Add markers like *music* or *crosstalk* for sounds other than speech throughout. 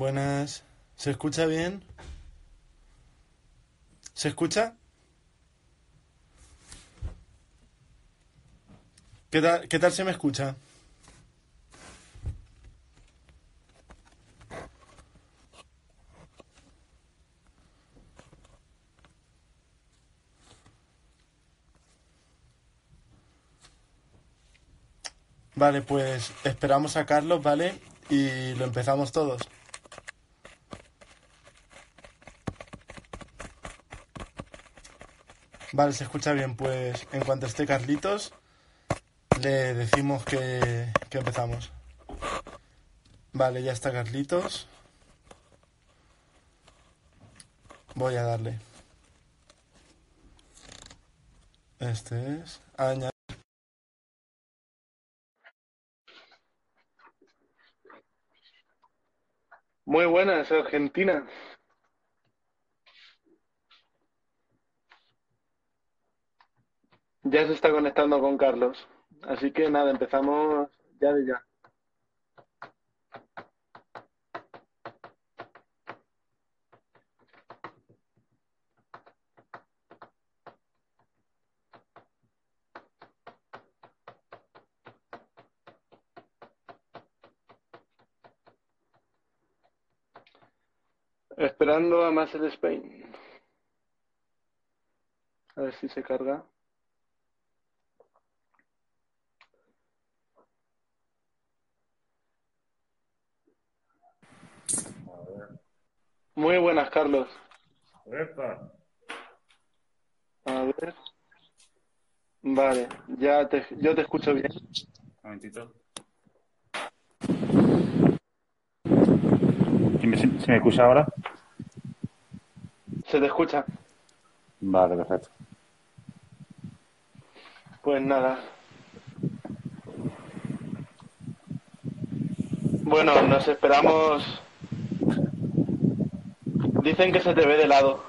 Buenas. ¿Se escucha bien? ¿Se escucha? ¿Qué tal, qué tal se me escucha? Vale, pues esperamos a Carlos, ¿vale? Y lo empezamos todos. Vale, se escucha bien. Pues en cuanto esté Carlitos, le decimos que, que empezamos. Vale, ya está Carlitos. Voy a darle. Este es. Añadir. Muy buenas, Argentina. Ya se está conectando con Carlos. Así que nada, empezamos ya de ya. Esperando a más el Spain. A ver si se carga. Muy buenas, Carlos. Epa. A ver. Vale, ya te, yo te escucho bien. Un momentito. ¿Sí me, sí me escucha ahora? ¿Se te escucha? Vale, perfecto. Pues nada. Bueno, nos esperamos. Dicen que se te ve de lado.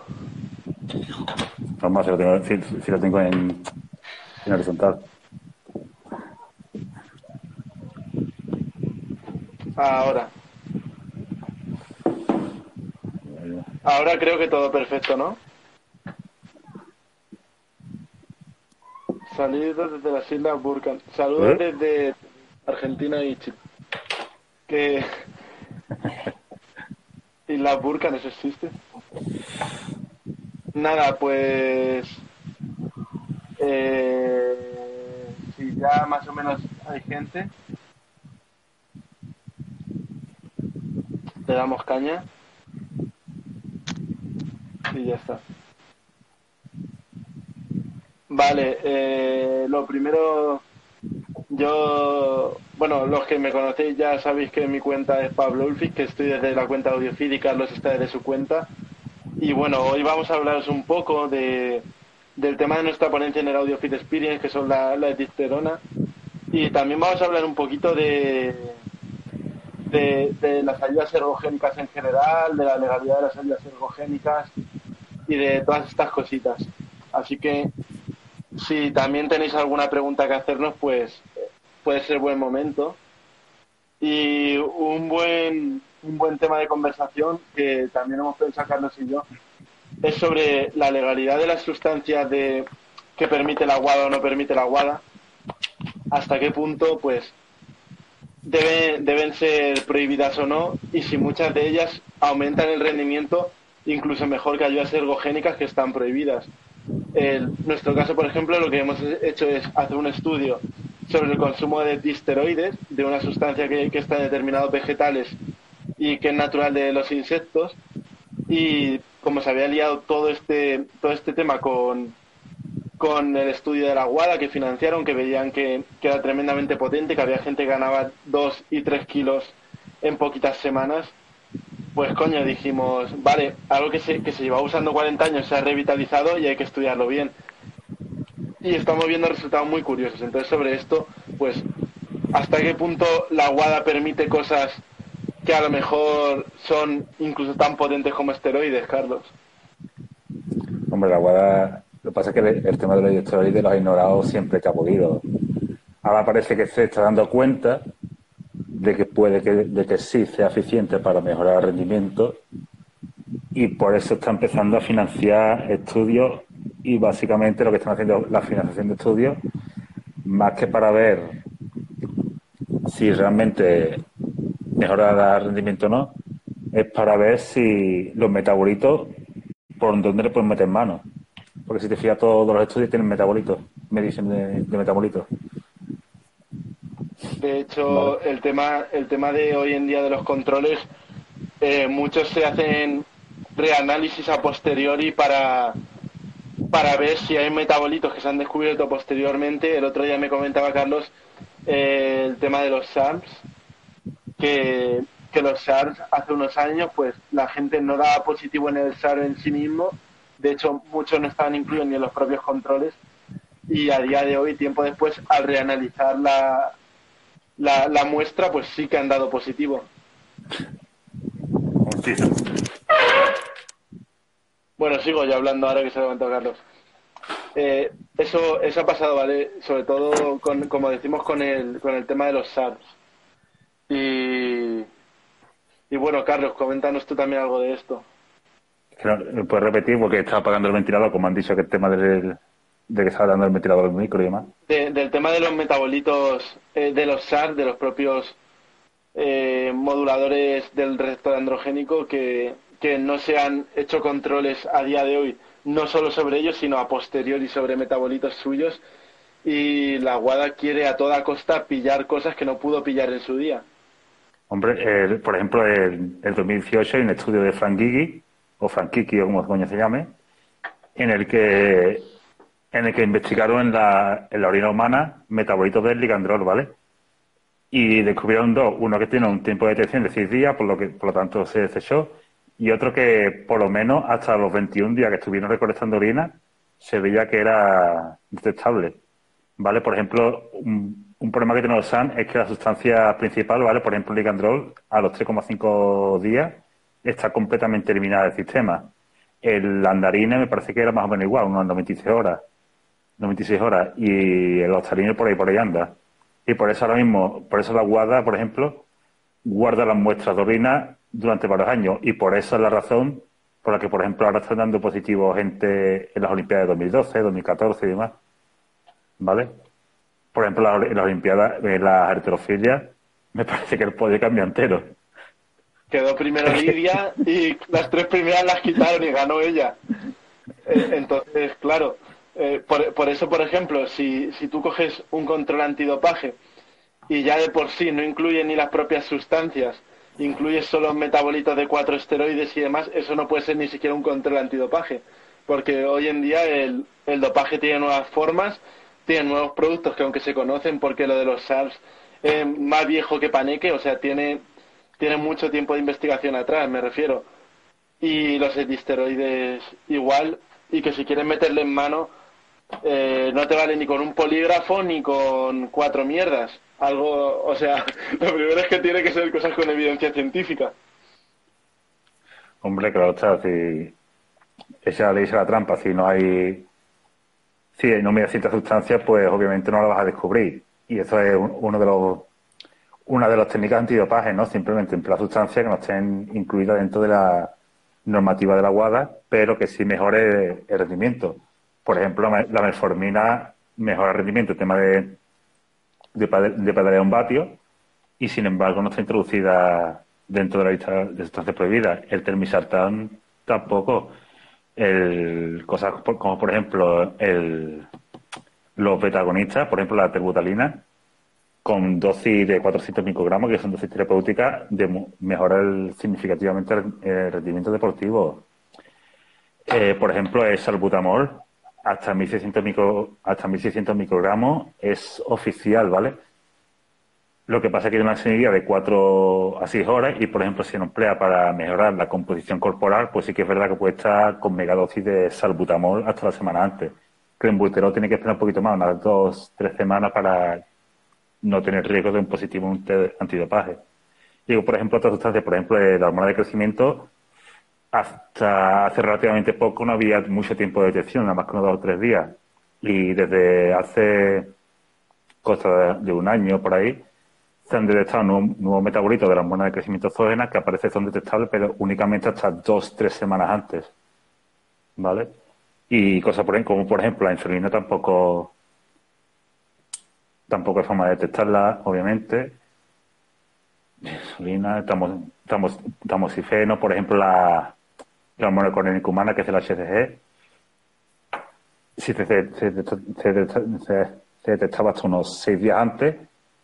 Normal, si lo tengo, si, si lo tengo en, en horizontal. Ahora. Ahora creo que todo perfecto, ¿no? Saludos desde las Islas Burkan. Saludos ¿Eh? desde Argentina y Chile. Que... Islas Burkan, ¿eso existe? Nada, pues... Eh... Si ya más o menos hay gente, le damos caña y ya está. Vale, eh, lo primero, yo, bueno, los que me conocéis ya sabéis que mi cuenta es Pablo Ulfis, que estoy desde la cuenta Audiofeed y Carlos está desde su cuenta. Y bueno, hoy vamos a hablaros un poco de, del tema de nuestra ponencia en el Audiofeed Experience, que son la, la dipterona. Y también vamos a hablar un poquito de, de, de las ayudas ergogénicas en general, de la legalidad de las ayudas ergogénicas y de todas estas cositas. Así que si también tenéis alguna pregunta que hacernos, pues puede ser buen momento. Y un buen, un buen tema de conversación que también hemos pensado Carlos y yo es sobre la legalidad de las sustancias de que permite la aguada o no permite la aguada. Hasta qué punto, pues, deben, deben ser prohibidas o no y si muchas de ellas aumentan el rendimiento incluso mejor que ayudas ergogénicas que están prohibidas. En nuestro caso, por ejemplo, lo que hemos hecho es hacer un estudio sobre el consumo de disteroides, de una sustancia que, que está en determinados vegetales y que es natural de los insectos. Y como se había liado todo este, todo este tema con, con el estudio de la guada que financiaron, que veían que, que era tremendamente potente, que había gente que ganaba 2 y 3 kilos en poquitas semanas, pues coño, dijimos, vale, algo que se, que se lleva usando 40 años se ha revitalizado y hay que estudiarlo bien. Y estamos viendo resultados muy curiosos. Entonces, sobre esto, pues, ¿hasta qué punto la guada permite cosas que a lo mejor son incluso tan potentes como esteroides, Carlos? Hombre, la guada. Lo que pasa es que el, tema de los esteroides lo ha ignorado siempre que ha podido. Ahora parece que se está dando cuenta de que puede que, de que sí sea eficiente para mejorar el rendimiento y por eso está empezando a financiar estudios y básicamente lo que están haciendo la financiación de estudios más que para ver si realmente mejora el rendimiento o no es para ver si los metabolitos por dónde le pueden meter mano. Porque si te fijas todos los estudios tienen metabolitos medición de, de metabolitos. De hecho, el tema el tema de hoy en día de los controles, eh, muchos se hacen reanálisis a posteriori para, para ver si hay metabolitos que se han descubierto posteriormente. El otro día me comentaba Carlos eh, el tema de los SARS, que, que los SARS hace unos años, pues la gente no daba positivo en el SARS en sí mismo. De hecho, muchos no estaban incluidos ni en los propios controles. Y a día de hoy, tiempo después, al reanalizar la, la, la muestra, pues sí que han dado positivo. Bueno, sigo yo hablando ahora que se ha levantado Carlos. Eh, eso, eso ha pasado, ¿vale? Sobre todo, con, como decimos, con el, con el tema de los SARS. Y, y bueno, Carlos, coméntanos tú también algo de esto. ¿Puedes repetir? Porque estaba apagando el ventilador, como han dicho que el tema del, de que estaba dando el ventilador del micro y demás. del tema de los metabolitos eh, de los SAR, de los propios eh, moduladores del receptor androgénico, que, que no se han hecho controles a día de hoy, no solo sobre ellos, sino a posteriori sobre metabolitos suyos. Y la WADA quiere a toda costa pillar cosas que no pudo pillar en su día. Hombre, por ejemplo, el, el 2018 hay un estudio de Frank Gigi, o Frank Kiki, o como coño se llame, en el que en el que investigaron en la, en la orina humana metabolitos del ligandrol, ¿vale? Y descubrieron dos, uno que tiene un tiempo de detección de seis días, por lo que por lo tanto se desechó, y otro que por lo menos hasta los 21 días que estuvieron recolectando orina se veía que era detectable, ¿vale? Por ejemplo, un, problema que tiene los SAN es que la sustancia principal, ¿vale? Por ejemplo, el ligandrol, a los 3,5 días está completamente eliminada del sistema. El andarine me parece que era más o menos igual, unos 96 horas. 96 horas y el ostarino por ahí por ahí anda. Y por eso ahora mismo, por eso la guarda, por ejemplo, guarda las muestras de orina durante varios años y por eso es la razón por la que, por ejemplo, ahora están dando positivo gente en las Olimpiadas de 2012, 2014 y demás. ¿Vale? Por ejemplo, en las Olimpiadas, en las heterofilias, me *laughs* parece que el podio cambia entero. Quedó primero *laughs* Lidia y las tres primeras las quitaron y ganó ella. Eh, entonces, claro, eh, por, por, eso, por ejemplo, si, si tú coges un control antidopaje y ya de por sí no incluye ni las propias sustancias, incluye solo metabolitos de cuatro esteroides y demás, eso no puede ser ni siquiera un control antidopaje. Porque hoy en día el, el dopaje tiene nuevas formas, tiene nuevos productos que aunque se conocen, porque lo de los SARS es más viejo que Paneque, o sea, tiene, tiene mucho tiempo de investigación atrás, me refiero. Y los etisteroides igual, y que si quieren meterle en mano, eh, no te vale ni con un polígrafo ni con cuatro mierdas. Algo, o sea, *laughs* lo primero es que tiene que ser cosas con evidencia científica. Hombre, claro, está, si esa ley es la trampa, si no hay, si no mira ciertas sustancias, pues obviamente no la vas a descubrir. Y eso es uno de los, una de las técnicas antidopaje, ¿no? Simplemente emplear sustancias que no estén incluidas dentro de la normativa de la WADA, pero que sí mejore el rendimiento por ejemplo, la metformina mejora el rendimiento, el tema de, de, de un vatio, y sin embargo no está introducida dentro de la lista de sustancias prohibidas. El termisartán tampoco. El, cosas como, por ejemplo, el, los betagonistas, por ejemplo, la terbutalina, con dosis de 400 microgramos, que son dosis terapéuticas, de, mejora significativamente el, rendimiento deportivo. Eh, por ejemplo, el salbutamol, hasta 1600, micro, hasta 1600 microgramos es oficial, ¿vale? Lo que pasa es que hay una semilla de 4 a 6 horas y, por ejemplo, si se emplea para mejorar la composición corporal, pues sí que es verdad que puede estar con megadosis de salbutamol hasta la semana antes. Clenbuterol tiene que esperar un poquito más, unas 2, 3 semanas para no tener riesgo de un positivo antidopaje. Digo, por ejemplo, otras sustancias, por ejemplo, la hormona de crecimiento, hasta hace relativamente poco no había mucho tiempo de detección, nada más que unos dos o tres días. Y desde hace cosa de un año por ahí, se han detectado nuevos, metabolitos de la hormona de crecimiento exógena que aparece son detectables, pero únicamente hasta dos, tres semanas antes. ¿Vale? Y cosas por, como por ejemplo la insulina tampoco tampoco hay forma de detectarla, obviamente. Insulina, tamoxifeno, por ejemplo, la, la hormona humana, que es el HCG, se, detectaba hasta unos seis días antes,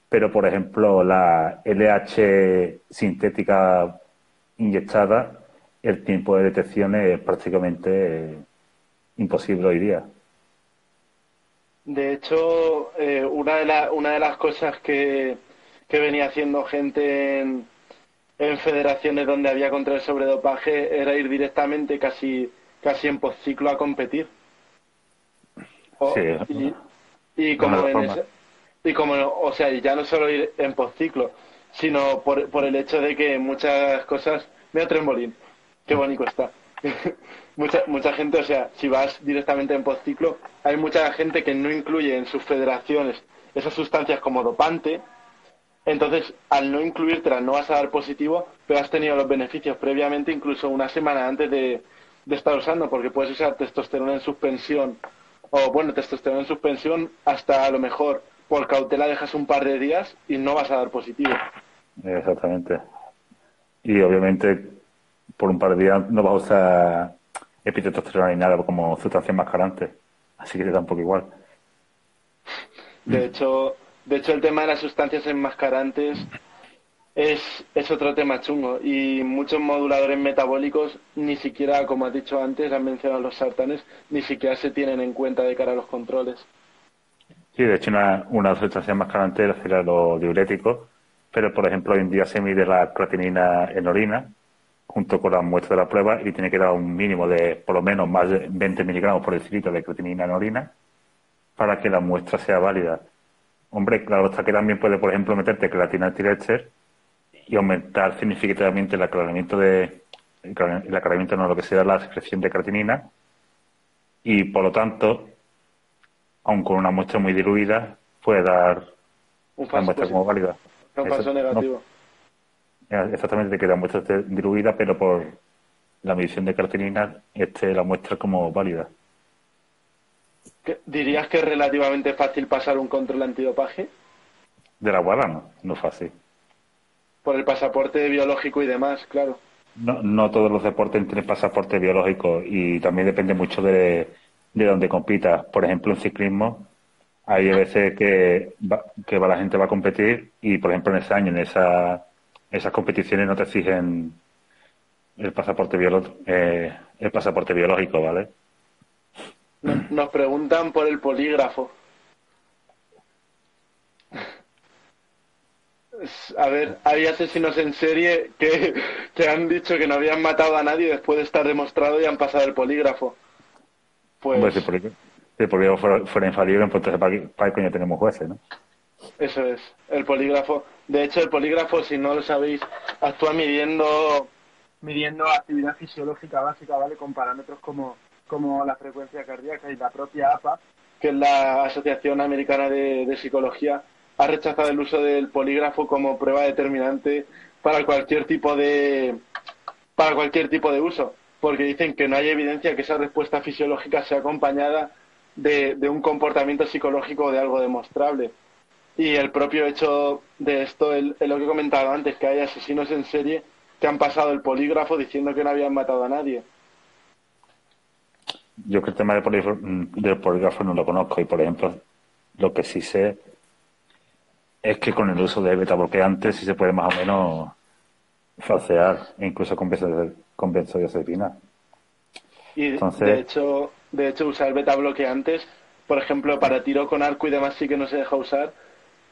pero por ejemplo la LH sintética inyectada, el tiempo de detección es prácticamente imposible hoy día. De hecho, eh, una, de las cosas que venía haciendo gente en, en, federaciones donde había control sobre dopaje era ir directamente casi, casi en postciclo a competir. sí. y, como y como, o sea, ya no solo ir en postciclo, sino por, por el hecho de que muchas cosas... Mira Trembolín, qué bonito está. *laughs* mucha, mucha gente, o sea, si vas directamente en postciclo, hay mucha gente que no incluye en sus federaciones esas sustancias como dopante. Entonces, al no incluírtelas, no vas a dar positivo, pero has tenido los beneficios previamente, incluso una semana antes de, de estar usando, porque puedes usar testosterona en suspensión, o bueno, testosterona en suspensión, hasta a lo mejor por cautela dejas un par de días y no vas a dar positivo. Exactamente. Y obviamente por un par de días no vas a usar epitestosterona ni nada como sustancia enmascarante. Así que te da un poco igual. De hecho, de hecho el tema de las sustancias enmascarantes es, es otro tema chungo y muchos moduladores metabólicos ni siquiera, como has dicho antes, han mencionado los sartanes, ni siquiera se tienen en cuenta de cara a los controles. Sí, de hecho una, una sustancia enmascarante sería los diuréticos, pero por ejemplo hoy en día se mide la creatinina en orina junto con la muestra de la prueba y tiene que dar un mínimo de por lo menos más de 20 miligramos por decilitro de creatinina en orina para que la muestra sea válida. Hombre, claro está que también puede, por ejemplo, meterte creatina antilecher y aumentar significativamente el aclaramiento de el aclaramiento no lo que sea la secreción de creatinina y por lo tanto, aun con una muestra muy diluida, puede dar una muestra como válida. Un falso negativo. Exactamente, queda muestra diluida, pero por la medición de creatinina, este la muestra como válida. ¿Dirías que es relativamente fácil pasar un control antidopaje? De la guarda no, no es fácil. Por el pasaporte biológico y demás, claro. No, no todos los deportes tienen pasaporte biológico y también depende mucho de, de dónde compitas. Por ejemplo, en ciclismo hay veces que, que la gente va a competir y, por ejemplo, en ese año, en esa esas competiciones no te exigen el pasaporte biológico, eh, el pasaporte biológico, ¿vale? Nos preguntan por el polígrafo. A ver, hay asesinos en serie que, que han dicho que no habían matado a nadie después de estar demostrado y han pasado el polígrafo. Pues... si el polígrafo fuera, fuera infalible, pues entonces ¿para qué, coño tenemos jueces, no? Eso es, el polígrafo. De hecho, el polígrafo, si no lo sabéis, actúa midiendo midiendo actividad fisiológica básica, ¿vale? Con parámetros como, como la frecuencia cardíaca y la propia APA, que es la Asociación Americana de, Psicología, ha rechazado el uso del polígrafo como prueba determinante para cualquier tipo de para cualquier tipo de uso, porque dicen que no hay evidencia que esa respuesta fisiológica sea acompañada de, de un comportamiento psicológico o de algo demostrable. Y el propio hecho de esto es lo que he comentado antes, que hay asesinos en serie que han pasado el polígrafo diciendo que no habían matado a nadie. Yo que el tema del polígrafo, del polígrafo no lo conozco y, por ejemplo, lo que sí sé es que con el uso de beta bloqueantes sí se puede más o menos falsear incluso con, con benzodiazepina. Y de hecho, de hecho usar beta bloqueantes, por ejemplo, para tiro con arco y demás sí que no se deja usar,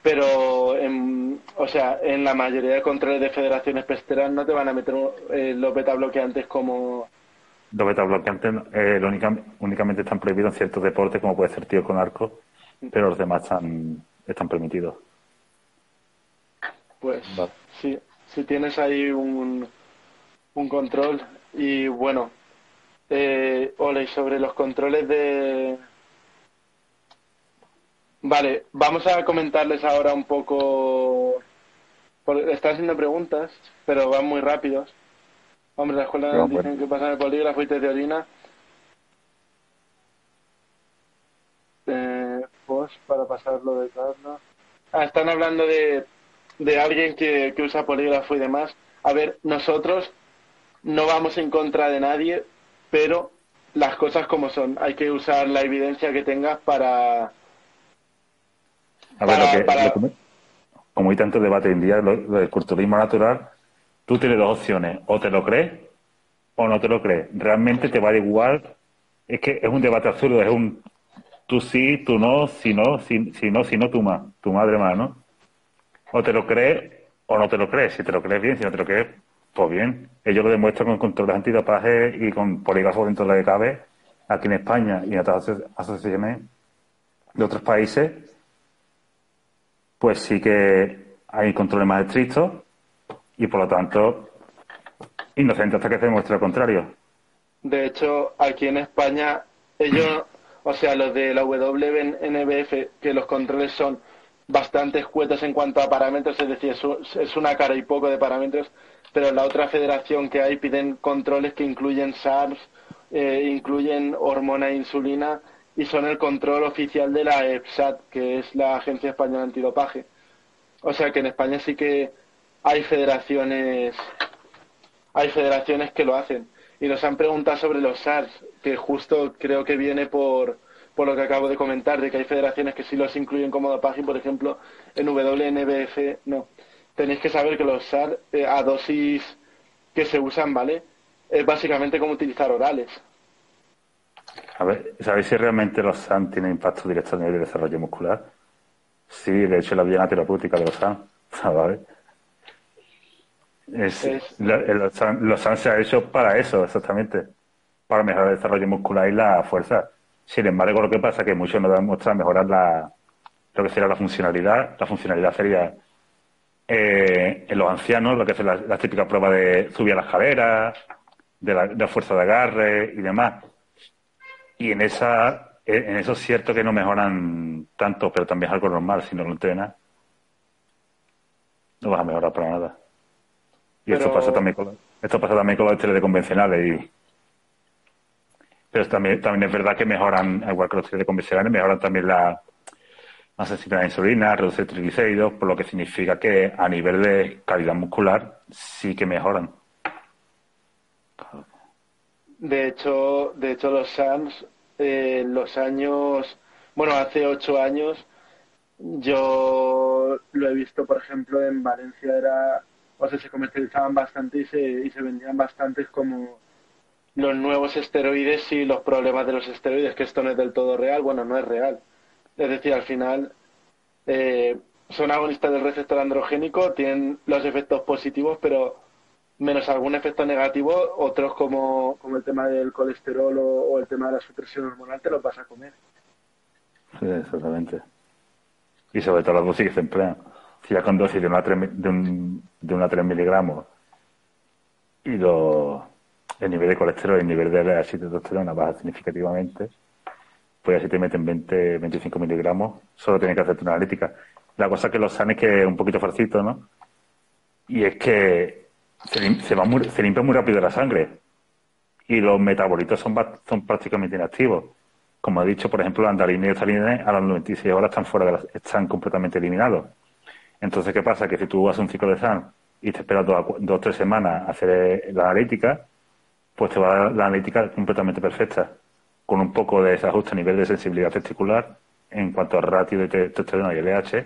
pero en, o sea, en la mayoría de controles de federaciones pesteras no te van a meter eh, los beta bloqueantes como... Los beta bloqueantes eh, únicamente están prohibidos en ciertos deportes, como puede ser tío con arco, pero los demás están, están permitidos. Pues sí, si tienes ahí un, un control y bueno, eh, Ole, sobre los controles de Vale, vamos a comentarles ahora un poco Por- Está haciendo preguntas, pero van muy rápidos. Hombre, la escuela No, dicen bueno. que pasan el polígrafo y test de orina. Eh, post para pasarlo de. Ah, están hablando de, de alguien que, que usa polígrafo y demás. A ver, nosotros no vamos en contra de nadie, pero las cosas como son. Hay que usar la evidencia que tengas para... A ver, Para- lo que, para- lo que- como hay tanto debate hoy en día, lo, lo del culturismo natural, tú tienes dos opciones, o te lo crees o no te lo crees. Realmente te va a dar igual, es que es un debate absurdo, es un tú sí, tú no, si no, si, no, si no, tú más, tu madre más, ¿no? O te lo crees o no te lo crees. Si te lo crees bien, si no te lo crees, pues bien. Ellos lo demuestran con controles antidopaje y con polígrafos dentro de lo que cabe aquí en España y en otras aso- asociaciones de otros países pues sí que hay controles más estrictos y por lo tanto inocente hasta que se demuestre lo contrario. De hecho, aquí en España, ellos, o sea, los de la WNBF, que los controles son bastante escuetos en cuanto a parámetros, es decir, es, una cara y poco de parámetros, pero la otra federación que hay piden controles que incluyen SARS, eh, incluyen hormona e insulina y son el control oficial de la EPSAT, que es la Agencia Española Antidopaje. O sea que en España sí que hay federaciones hay federaciones que lo hacen. Y nos han preguntado sobre los SARS, que justo creo que viene por, por lo que acabo de comentar, de que hay federaciones que sí los incluyen como dopaje, por ejemplo, en WNBF no. Tenéis que saber que los SARS eh, a dosis que se usan, ¿vale? Es básicamente como utilizar orales. A ver, ¿sabéis si realmente los SAN tienen impacto directo nivel de desarrollo muscular? Sí, de hecho la vía terapéutica de los SAN, ¿sabes? *laughs* Es, Es- los, los SAN se ha hecho para eso, exactamente, para mejorar el desarrollo muscular y la fuerza. Sin embargo, lo que pasa es que muchos no demuestran mejorar la, lo que sería la funcionalidad. La funcionalidad sería eh, en los ancianos, lo que es la, la típica prueba de subir a la escalera, de la, de la fuerza de agarre y demás. Y en esa, en en eso es cierto que no mejoran tanto, pero también es algo normal. Si no lo entrenas, no vas a mejorar para nada. Y esto pasa también con, esto pasa también con los esteroides convencionales. Y, pero también, también es verdad que mejoran, igual que los esteroides convencionales, mejoran también la, la sensibilidad a la insulina, reducir triglicéridos, por lo que significa que a nivel de calidad muscular sí que mejoran. De hecho, de hecho los SAMS, eh, en los años, bueno, hace ocho años, yo lo he visto, por ejemplo, en Valencia era, o sea, se comercializaban bastante y se, y se vendían bastantes como los nuevos esteroides y los problemas de los esteroides, que esto no es del todo real, bueno, no es real. Es decir, al final eh, son agonistas del receptor androgénico, tienen los efectos positivos, pero menos algún efecto negativo, otros como, como el tema del colesterol o, el tema de la supresión hormonal te los vas a comer. Sí, exactamente. Y sobre todo las que se emplean. Si ya con dosis de una 3, de un, de una 3 miligramos y lo, el nivel de colesterol y el nivel de la testosterona baja significativamente, pues así te meten 20, 25 miligramos, solo tienes que hacerte una analítica. La cosa que los sanes que es un poquito farcito, ¿no? Y es que se, limpia muy rápido la sangre y los metabolitos son, son prácticamente inactivos. Como he dicho, por ejemplo, la andarina y estalina a las 96 horas están fuera de la- están completamente eliminados. Entonces, ¿qué pasa? Que si tú haces un ciclo de SAN y te esperas dos, o tres semanas a hacer la analítica, pues te va a dar la analítica completamente perfecta, con un poco de desajuste a nivel de sensibilidad testicular en cuanto a ratio de te- testosterona y LH,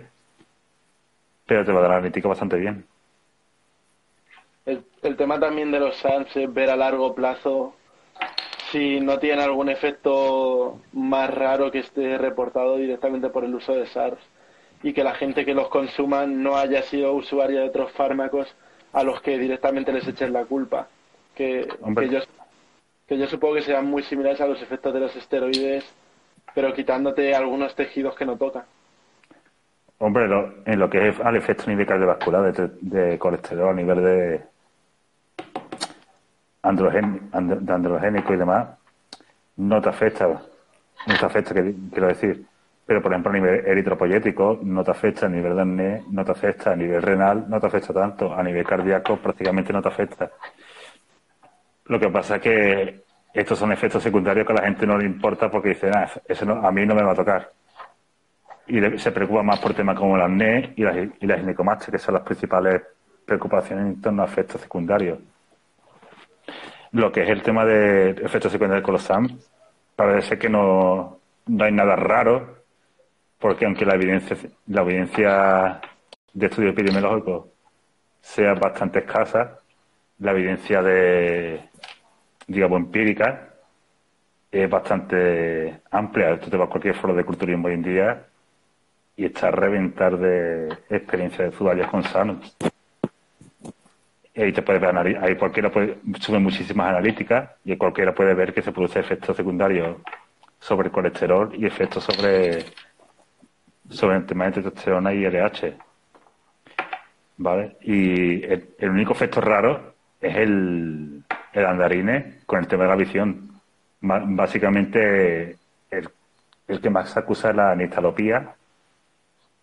pero te va a dar la analítica bastante bien. El, tema también de los SANS es ver a largo plazo si no tiene algún efecto más raro que esté reportado directamente por el uso de SARS y que la gente que los consuma no haya sido usuaria de otros fármacos a los que directamente les echen la culpa. Que, que yo, que yo supongo que serán muy similares a los efectos de los esteroides, pero quitándote algunos tejidos que no tocan. Hombre, lo- en lo que es al efecto nivel cardiovascular, de, de colesterol, a nivel de, and- de androgénico y demás, no te afecta. No te afecta, que- quiero decir. Pero por ejemplo a nivel eritropoyético no te afecta, a nivel de acné no te afecta, a nivel renal no te afecta tanto, a nivel cardíaco prácticamente no te afecta. Lo que pasa es que estos son efectos secundarios que a la gente no le importa porque dicen, ah, eso no, a mí no me va a tocar. Y se preocupa más por temas como el acné y la, y la ginecomastia, que son las principales preocupaciones en torno a efectos secundarios. Lo que es el tema de efectos secundarios con los SAM, parece que no, no hay nada raro porque aunque la evidencia, de estudio epidemiológico sea bastante escasa, la evidencia de, digamos, empírica es bastante amplia. Tú te vas a cualquier foro de culturismo hoy en día y está a reventar de experiencia de usuarios con SANU. Y ahí te puedes ver, ahí cualquiera puede, sube muchísimas analíticas y cualquiera puede ver que se produce efectos secundarios sobre el colesterol y efectos sobre sobre el tema de testosterona y LH. ¿Vale? Y el, único efecto raro es el, el, andarine con el tema de la visión. básicamente, el, el, que más acusa es la nistalopía,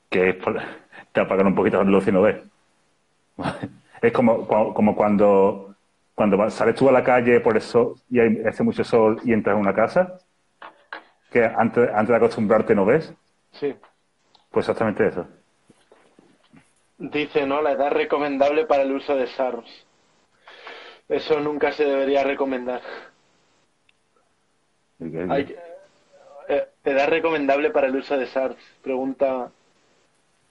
que es por, *laughs* te apagan un poquito la luz y no ves. *laughs* es como, como cuando, cuando sales tú a la calle por eso y hay, hace mucho sol y entras en una casa, que antes, antes de acostumbrarte no ves. Sí. Pues exactamente eso. Dice, ¿no? La edad recomendable para el uso de SARS. Eso nunca se debería recomendar. Hay, eh, edad recomendable para el uso de SARS. Pregunta.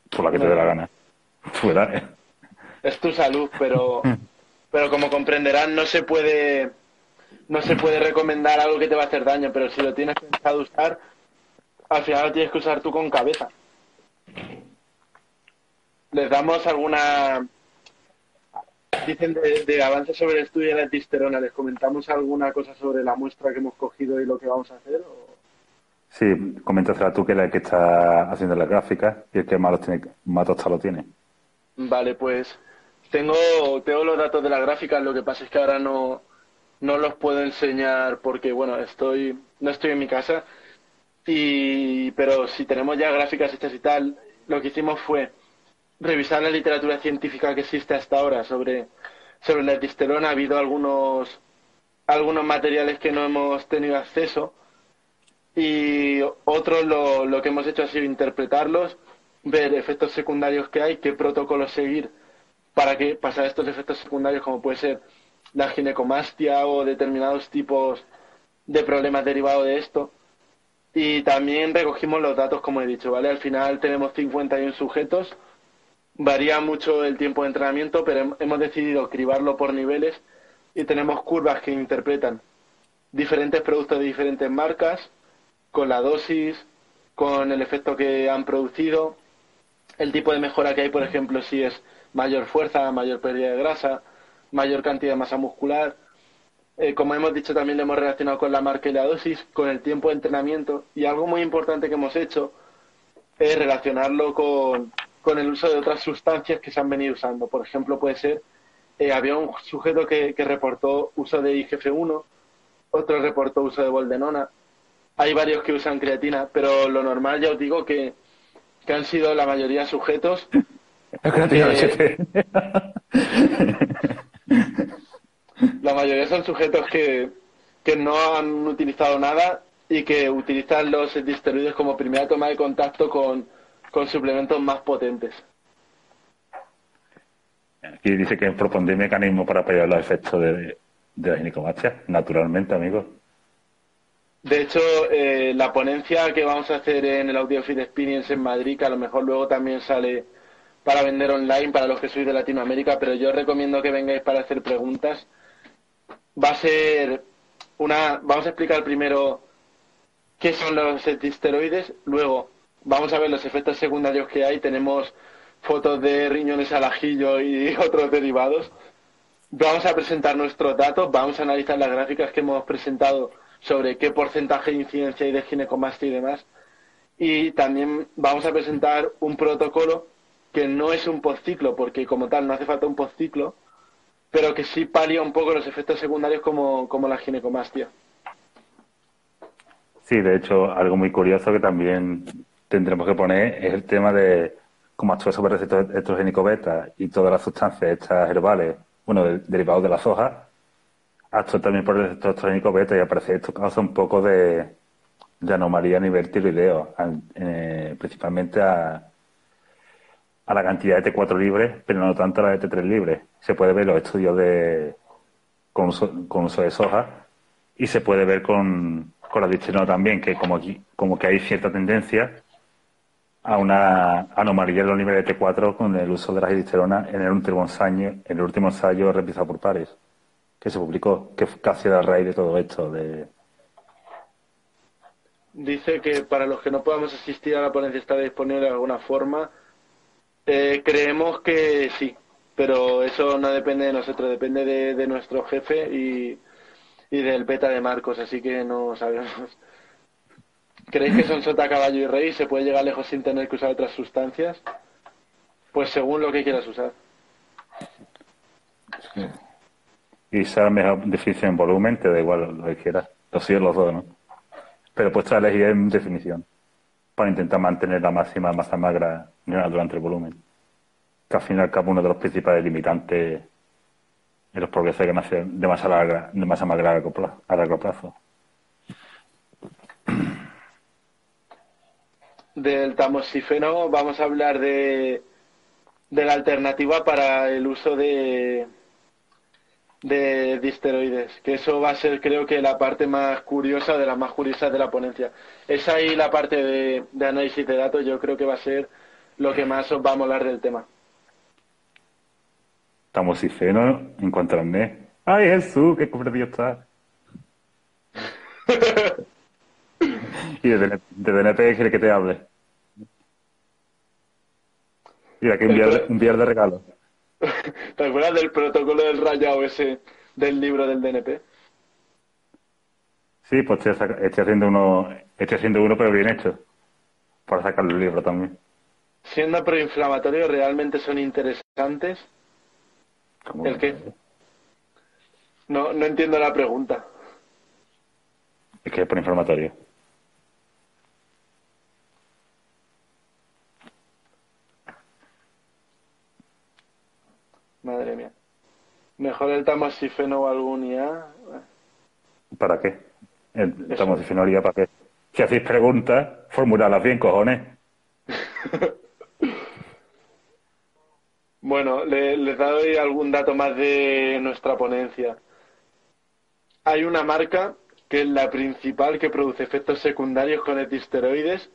Por la que te dé la gana. ¿eh? Es tu salud, pero, *laughs* pero como comprenderán, no se puede no se puede recomendar algo que te va a hacer daño, pero si lo tienes pensado usar, al final lo tienes que usar tú con cabeza les damos alguna dicen de, avance sobre el estudio de la tisterona les comentamos alguna cosa sobre la muestra que hemos cogido y lo que vamos a hacer sí coméntasela tú que es la que está haciendo la gráfica y el que más, tiene, más lo tiene. Vale pues tengo tengo los datos de la gráfica lo que pasa es que ahora no no los puedo enseñar porque bueno estoy no estoy en mi casa y pero si tenemos ya gráficas hechas y tal lo que hicimos fue revisar la literatura científica que existe hasta ahora sobre, sobre la testosterona. Ha habido algunos, algunos materiales que no hemos tenido acceso y otros lo, lo que hemos hecho ha sido interpretarlos, ver efectos secundarios que hay, qué protocolos seguir para que pasar estos efectos secundarios como puede ser la ginecomastia o determinados tipos de problemas derivados de esto. Y también recogimos los datos, como he dicho, ¿vale? Al final tenemos 51 sujetos. Varía mucho el tiempo de entrenamiento, pero hemos decidido cribarlo por niveles y tenemos curvas que interpretan diferentes productos de diferentes marcas, con la dosis, con el efecto que han producido, el tipo de mejora que hay, por ejemplo, si es mayor fuerza, mayor pérdida de grasa, mayor cantidad de masa muscular, eh, como hemos dicho, también lo hemos relacionado con la marca y la dosis, con el tiempo de entrenamiento y algo muy importante que hemos hecho es relacionarlo con, el uso de otras sustancias que se han venido usando. Por ejemplo, puede ser, eh, había un sujeto que, reportó uso de IGF-1, otro reportó uso de boldenona, hay varios que usan creatina, pero lo normal ya os digo que, que han sido la mayoría *laughs* de sujetos. la *laughs* mayoría son sujetos que, que no han utilizado nada y que utilizan los esteroides como primera toma de contacto con, suplementos más potentes. Aquí dice que propondré mecanismo para apoyar los efectos de, de la ginecomastia, naturalmente, amigo. De hecho, eh, la ponencia que vamos a hacer en el Audio Fit Experience en Madrid, que a lo mejor luego también sale para vender online para los que sois de Latinoamérica, pero yo recomiendo que vengáis para hacer preguntas va a ser una. Vamos a explicar primero qué son los esteroides, luego vamos a ver los efectos secundarios que hay. Tenemos fotos de riñones al ajillo y *laughs* otros derivados. Vamos a presentar nuestros datos, vamos a analizar las gráficas que hemos presentado sobre qué porcentaje de incidencia hay de ginecomastia y demás. Y también vamos a presentar un protocolo que no es un postciclo, porque como tal no hace falta un postciclo, pero que sí palia un poco los efectos secundarios como, la ginecomastia. Sí, de hecho, algo muy curioso que también tendremos que poner es el tema de cómo actúa sobre receptor estrogénico beta y todas las sustancias estas herbales, bueno, derivados de las hojas, actúa también por el receptor estrogénico beta y aparece esto causa un poco de, de anomalía a nivel tiroideo, eh, principalmente a, a la cantidad de T4 libres, pero no tanto a la de T3 libres. Se puede ver los estudios de con uso, de soja y se puede ver con, con la disterona también, que como, como que hay cierta tendencia a una anomalía en los niveles de T4 con el uso de la disterona en el último ensayo, en el último ensayo realizado por pares, que se publicó, que casi a raíz de todo esto, de, dice que para los que no podamos asistir a la ponencia está disponible de alguna forma. Eh, creemos que sí, pero eso no depende de nosotros, depende de, nuestro jefe y, del beta de Marcos, así que no sabemos. ¿Creéis que son sota, caballo y rey? ¿Se puede llegar lejos sin tener que usar otras sustancias? Pues según lo que quieras usar. Y esa mejor definición en volumen, te da igual lo que quieras. Los los dos, ¿no? pero a elegir en definición para intentar mantener la máxima masa magra durante el volumen. Que al fin y al cabo uno de los principales limitantes en los progresos de masa, de masa, larga, de masa magra a largo plazo. Del tamoxifeno vamos a hablar de, de la alternativa para el uso de, de disteroides, que eso va a ser creo que la parte más curiosa de las más curiosas de la ponencia. Es ahí la parte de, análisis de datos, yo creo que va a ser lo que más os va a molar del tema. Tamoxifeno en cuanto al mes. ¡Ay, Jesús! ¡Qué perdido está! *laughs* y de, DNP quiere que te hable. Mira, que un día de regalo. *laughs* ¿Te acuerdas del protocolo del rayado ese del libro del DNP? Sí, pues estoy, haciendo uno, estoy haciendo uno pero bien hecho. Para sacar el libro también. Siendo proinflamatorios, ¿realmente son interesantes? ¿El qué? No, no entiendo la pregunta. Es que es proinflamatorio. Madre mía. Mejor el tamoxifeno o algún IA. ¿Para qué? El tamoxifeno IA para qué? Si hacéis preguntas, formulalas bien, cojones. *laughs* bueno, le, les doy algún dato más de nuestra ponencia. Hay una marca que es la principal que produce efectos secundarios con etisteroides,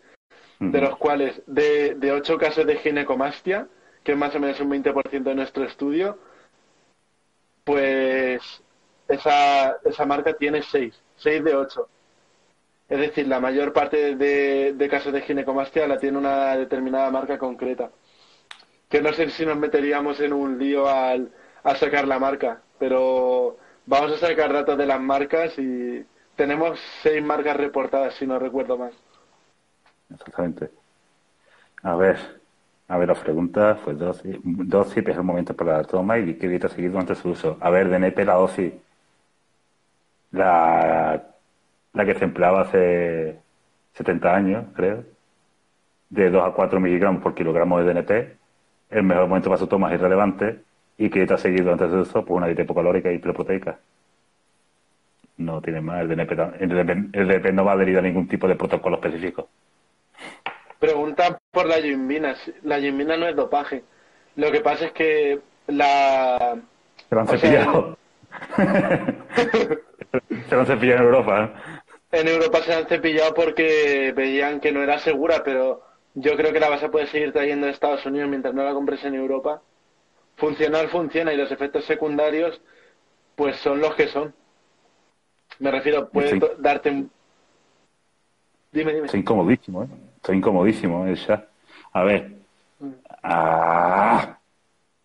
de los cuales de, de ocho casos de ginecomastia, más o menos un 20% de nuestro estudio, pues esa, esa marca tiene 6, 6 de 8. Es decir, la mayor parte de, casos de ginecomastia la tiene una determinada marca concreta. Que no sé si nos meteríamos en un lío al, a sacar la marca, pero vamos a sacar datos de las marcas y tenemos seis marcas reportadas, si no recuerdo más. Exactamente. A ver, a ver, las preguntas, pues dosis, dosis, es el momento para la toma y qué dieta seguir durante su uso. A ver, de NP la dosis, la, la que se empleaba hace 70 años, creo, de 2 a 4 miligramos por kilogramo de DNP, el mejor momento para su toma es irrelevante y qué dieta seguir durante su uso, pues una dieta hipocalórica y hiperproteica. No tiene más, el DNP, el DNP no va adherido a ningún tipo de protocolo específico. Pregunta por la yimbina. La yimbina no es dopaje. Lo que pasa es que la... Se lo han cepillado. *laughs* se lo han cepillado en Europa. ¿eh? En Europa se han cepillado porque veían que no era segura, pero yo creo que la vas a poder seguir trayendo de Estados Unidos mientras no la compres en Europa. Funcionar funciona y los efectos secundarios pues son los que son. Me refiero, puede darte... Dime, dime. Es incomodísimo, ¿eh? Estoy incomodísimo, esa. A ver. Ah,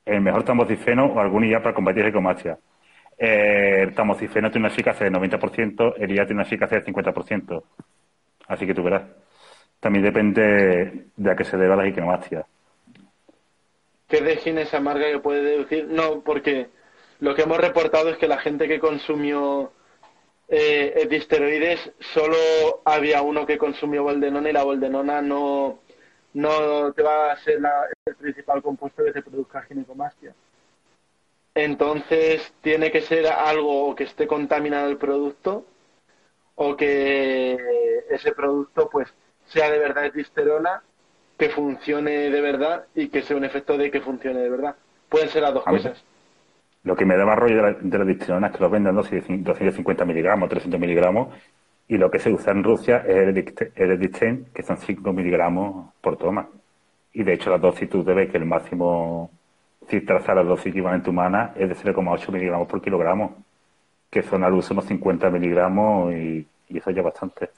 el mejor tamoxifeno o algún IA para combatir ecomasia. Eh, el tamoxifeno tiene una eficacia del 90%, el IA tiene una eficacia del 50%. Así que tú verás. También depende de a qué se deba la equinomastia. ¿Qué define esa marca que puede deducir? No, porque lo que hemos reportado es que la gente que consumió eh, solo había uno que consumió boldenona y la boldenona no, no te va a ser la- el principal compuesto que te produzca ginecomastia. Entonces tiene que ser algo que esté contaminado el producto o que ese producto pues sea de verdad disterona, que funcione de verdad y que sea un efecto de que funcione de verdad. Pueden ser las dos A cosas. Lo que me daba rollo de la, de la dicsterona es que lo venden en dosis de 250 miligramos, 300 miligramos, y lo que se usa en Rusia es el Edicten, que son 5 miligramos por toma. Y de hecho la dosis tú debes que el máximo, si trazas la dosis equivalente humana, es de 0,8 miligramos por kilogramo, que son al uso unos 50 miligramos y, eso ya bastante.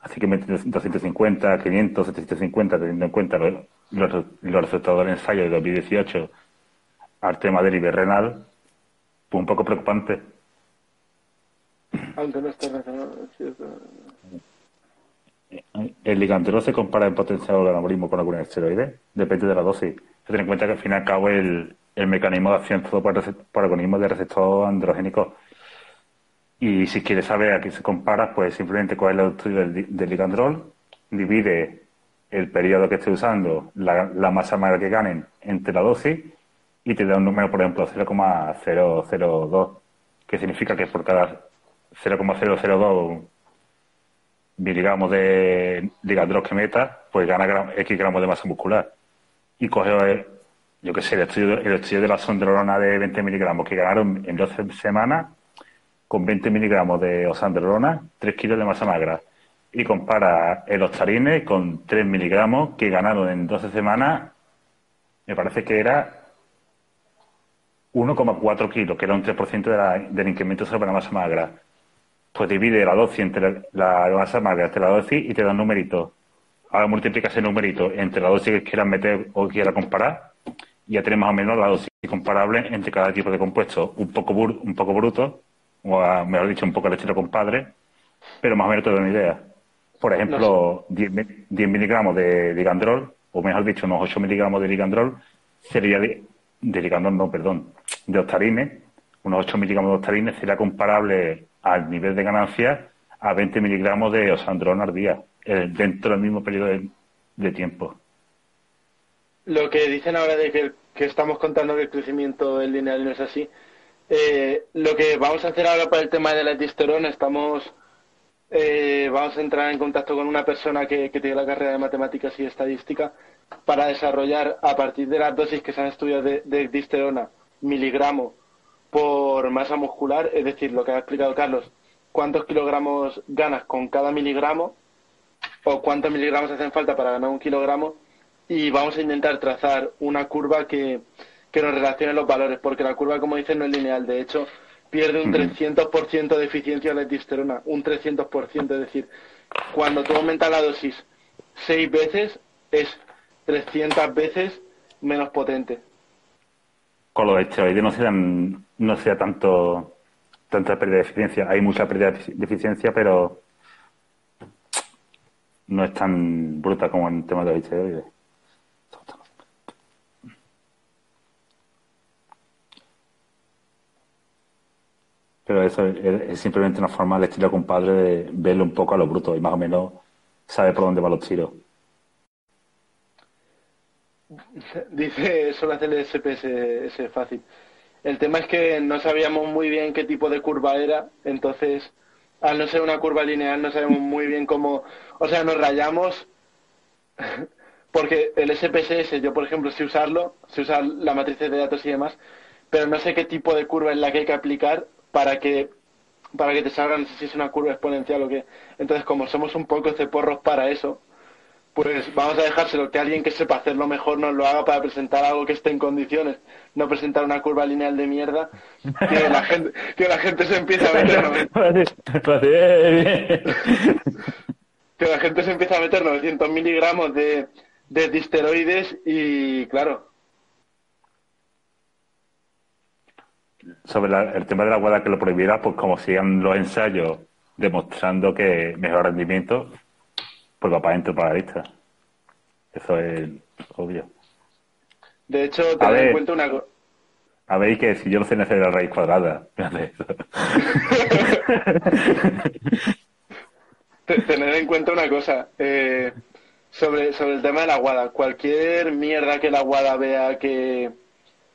Así que meter 250, 500, 750, teniendo en cuenta los, los, los resultados del ensayo de 2018 al tema del renal, pues un poco preocupante. Aunque no esté relacionado, es cierto. El ligandrol se compara en potencial del anabolismo con algún esteroide, depende de la dosis. Hay que tener en cuenta que al fin y al cabo el, el mecanismo de acción es todo por, recep- por agonismo de receptor androgénico. Y si quieres saber a qué se compara, pues simplemente coge el estudio del, del ligandrol, divide el periodo que esté usando, la, la masa magra que ganen entre la dosis y te da un número, por ejemplo, 0,002, que significa que por cada 0,002 miligramos de ligandrol que meta, pues gana X gramos de masa muscular. Y coge, yo qué sé, el estudio, el estudio de la sondrolona de 20 miligramos que ganaron en 12 semanas con 20 miligramos de osandrolona, 3 kilos de masa magra. Y compara el ostarine con 3 miligramos que ganaron en 12 semanas, me parece que era 1,4 kilos, que era un 3% de la- del incremento sobre la masa magra. Pues divide la dosis entre la, la masa magra entre la dosis y te da un numerito. Ahora multiplica ese numerito entre la dosis que quieras meter o quieras comparar y ya tienes más o menos la dosis comparable entre cada tipo de compuesto. Un poco, bur- un poco bruto, o a- mejor dicho, un poco al estilo compadre, pero más o menos te da una idea. Por ejemplo, 10, mi- 10 miligramos de ligandrol, o mejor dicho, unos 8 miligramos de ligandrol, sería de, ligandrol, no, perdón, de ostarine, unos 8 miligramos de ostarine sería comparable al nivel de ganancia a 20 miligramos de osandrolona al día, eh, dentro del mismo periodo de, tiempo. Lo que dicen ahora de que, que estamos contando que el crecimiento es lineal no es así, eh, lo que vamos a hacer ahora para el tema de la testosterona, estamos, eh, vamos a entrar en contacto con una persona que, tiene la carrera de matemáticas y estadística para desarrollar a partir de las dosis que se han estudiado de, de miligramo por masa muscular, es decir, lo que ha explicado Carlos, cuántos kilogramos ganas con cada miligramo o cuántos miligramos hacen falta para ganar un kilogramo y vamos a intentar trazar una curva que, que nos relacione los valores, porque la curva, como dicen, no es lineal. De hecho, pierde un Ujú. 300% de eficiencia la testosterona, un 300%. Es decir, cuando tú aumentas la dosis seis veces, es 300 veces menos potente. con los esteroides no se dan, no sea tanto tanta pérdida de eficiencia. Hay mucha pérdida de eficiencia, pero no es tan bruta como en el tema de los esteroides. Pero eso es, simplemente una forma del estilo compadre de verlo un poco a lo bruto y más o menos sabe por dónde van los tiros. Dice, suele hacer el SPS ese fácil. El tema es que no sabíamos muy bien qué tipo de curva era, entonces, al no ser una curva lineal, no sabemos muy bien cómo. O sea, nos rayamos. *laughs* Porque el SPSS, yo por ejemplo, sé usarlo, sé usar la matriz de datos y demás, pero no sé qué tipo de curva es la que hay que aplicar para que para que te salga, no sé si es una curva exponencial o qué. Entonces, como somos un poco ceporros para eso, pues vamos a dejárselo que alguien que sepa hacerlo mejor nos lo haga para presentar algo que esté en condiciones, no presentar una curva lineal de mierda que la *laughs* gente, que la gente se empieza a meter, *laughs* ¿no? *laughs* que la gente se empieza a meter 900 miligramos de, de disteroides y claro, sobre la- el tema de la guada que lo prohibiera, pues como sigan los ensayos demostrando que mejor rendimiento, pues va para adentro para la lista. Eso es obvio. de hecho, A tener en ver. cuenta una cosa. A ver, que si yo lo sé hacer la raíz cuadrada. *laughs* *laughs* Tener en cuenta una cosa. eh, sobre, sobre el tema de la guada. Cualquier mierda que la guada vea que,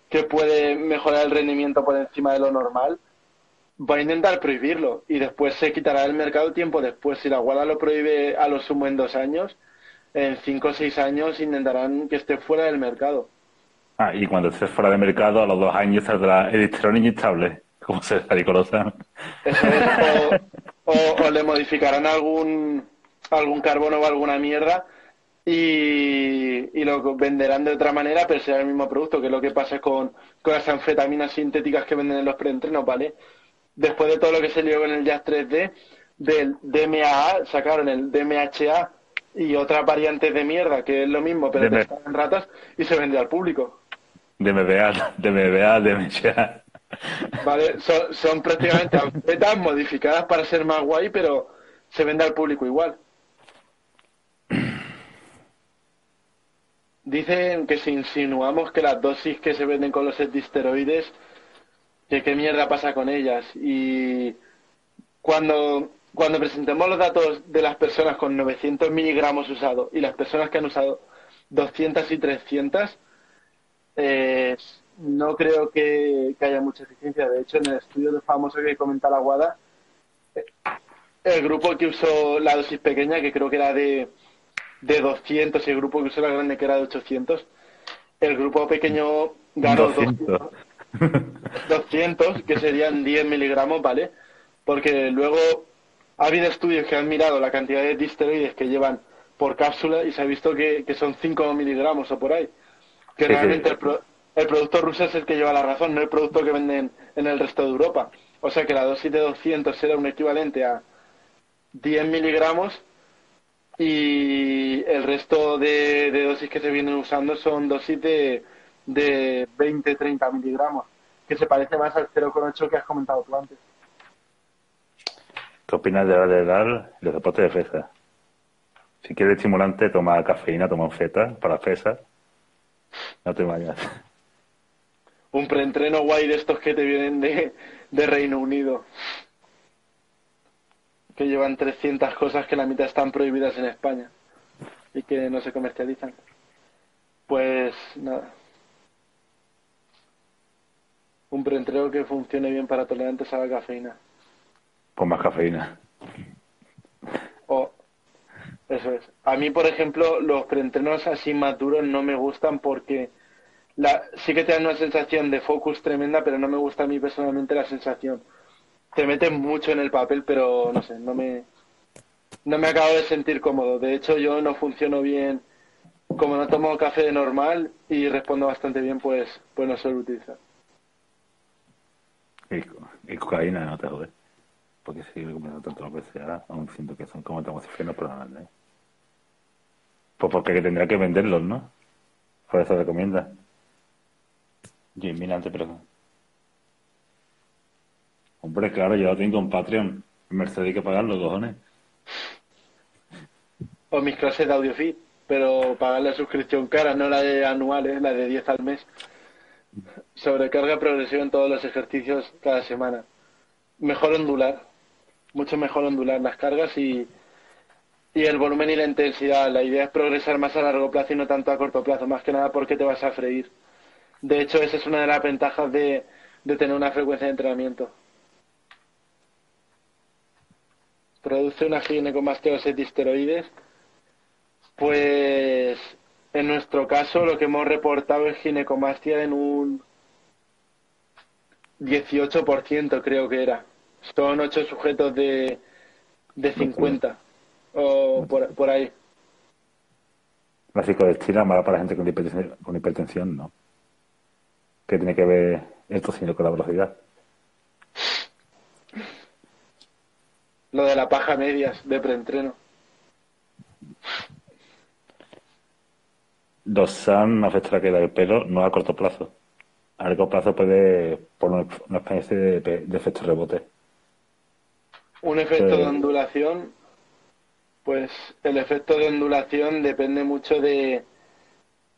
que puede mejorar el rendimiento por encima de lo normal, va a intentar prohibirlo y después se quitará del mercado tiempo después. Si la guada lo prohíbe a lo sumo en dos años, en cinco o seis años intentarán que esté fuera del mercado. Ah, y cuando esté fuera del mercado, a los dos años saldrá el esterón inyectable, como se radicolosa. Eso es, o, o, o le modificarán algún, algún carbono o alguna mierda y, y, lo venderán de otra manera, pero será el mismo producto, que es lo que pasa con, con las anfetaminas sintéticas que venden en los preentrenos, ¿vale? Después de todo lo que se lió con el Jazz 3D, del DMAA sacaron el DMHA y otras variantes de mierda, que es lo mismo, pero DM. en ratas, y se vendió al público. DMBA, DMBA, DMHA. ¿Vale? Son, son prácticamente *laughs* anfetas modificadas para ser más guay, pero se vende al público igual. Dicen que si insinuamos que las dosis que se venden con los esteroides, que qué mierda pasa con ellas. Y cuando, cuando presentemos los datos de las personas con 900 miligramos usados y las personas que han usado 200 y 300, eh, no creo que, que, haya mucha eficiencia. De hecho, en el estudio de famoso que comenta la Guada, el grupo que usó la dosis pequeña, que creo que era de de 200 y el grupo que usó la grande que era de 800, el grupo pequeño ganó 200, 200 que serían 10 miligramos, ¿vale? Porque luego ha habido estudios que han mirado la cantidad de disteroides que llevan por cápsula y se ha visto que, que son 5 miligramos o por ahí. Que Sí, realmente sí. El, pro- el producto ruso es el que lleva la razón, no el producto que venden en el resto de Europa. O sea que la dosis de 200 será un equivalente a 10 miligramos y el resto de, de dosis que se vienen usando son dosis de, de 20-30 miligramos, que se parece más al 0,8 que has comentado tú antes. ¿Qué opinas de la de dar los deportes de FESA? Si quieres estimulante, toma cafeína, toma feta para FESA. No te vayas. Un preentreno guay de estos que te vienen de, de Reino Unido, que llevan 300 cosas que la mitad están prohibidas en España y que no se comercializan. Pues nada. Un preentreno que funcione bien para tolerantes a la cafeína. Pon más cafeína. O, eso es. A mí, por ejemplo, los preentrenos así más duros no me gustan porque la, sí que te dan una sensación de focus tremenda, pero no me gusta a mí personalmente la sensación. Te meten mucho en el papel, pero no sé, no me, no me acabo de sentir cómodo. De hecho, yo no funciono bien, como no tomo café normal y respondo bastante bien, pues, pues no suelo utilizar. Y, y cocaína, no te jodes. Porque si comiendo tanto lo que sea, aún siento que son como tamoxifenos, pero no ¿eh? Pues porque tendrá que venderlos, ¿no? Por eso recomienda. Jimmy, antes, pero... Hombre, claro, yo lo tengo en Patreon. Mercedes hay que pagar los cojones. O mis clases de audiofeed, pero pagar la suscripción cara, no la de anuales, la de 10 al mes. Sobrecarga progresiva en todos los ejercicios cada semana. Mejor ondular, mucho mejor ondular las cargas y, y el volumen y la intensidad. La idea es progresar más a largo plazo y no tanto a corto plazo, más que nada porque te vas a freír. De hecho, esa es una de las ventajas de, de tener una frecuencia de entrenamiento. Produce una ginecomastia de esteroides. Pues en nuestro caso lo que hemos reportado es ginecomastia en un 18% creo que era. Son 8 sujetos de, de 50 o por, por ahí. La psicodestina mala para la gente con hipertensión, con hipertensión, ¿no? ¿Qué tiene que ver esto sino con la velocidad? Lo de la paja medias de preentreno. Dosan afecta la caída del pelo, no a corto plazo. A largo plazo puede poner una especie de, de efecto rebote. Un efecto de ondulación, pues el efecto de ondulación depende mucho de,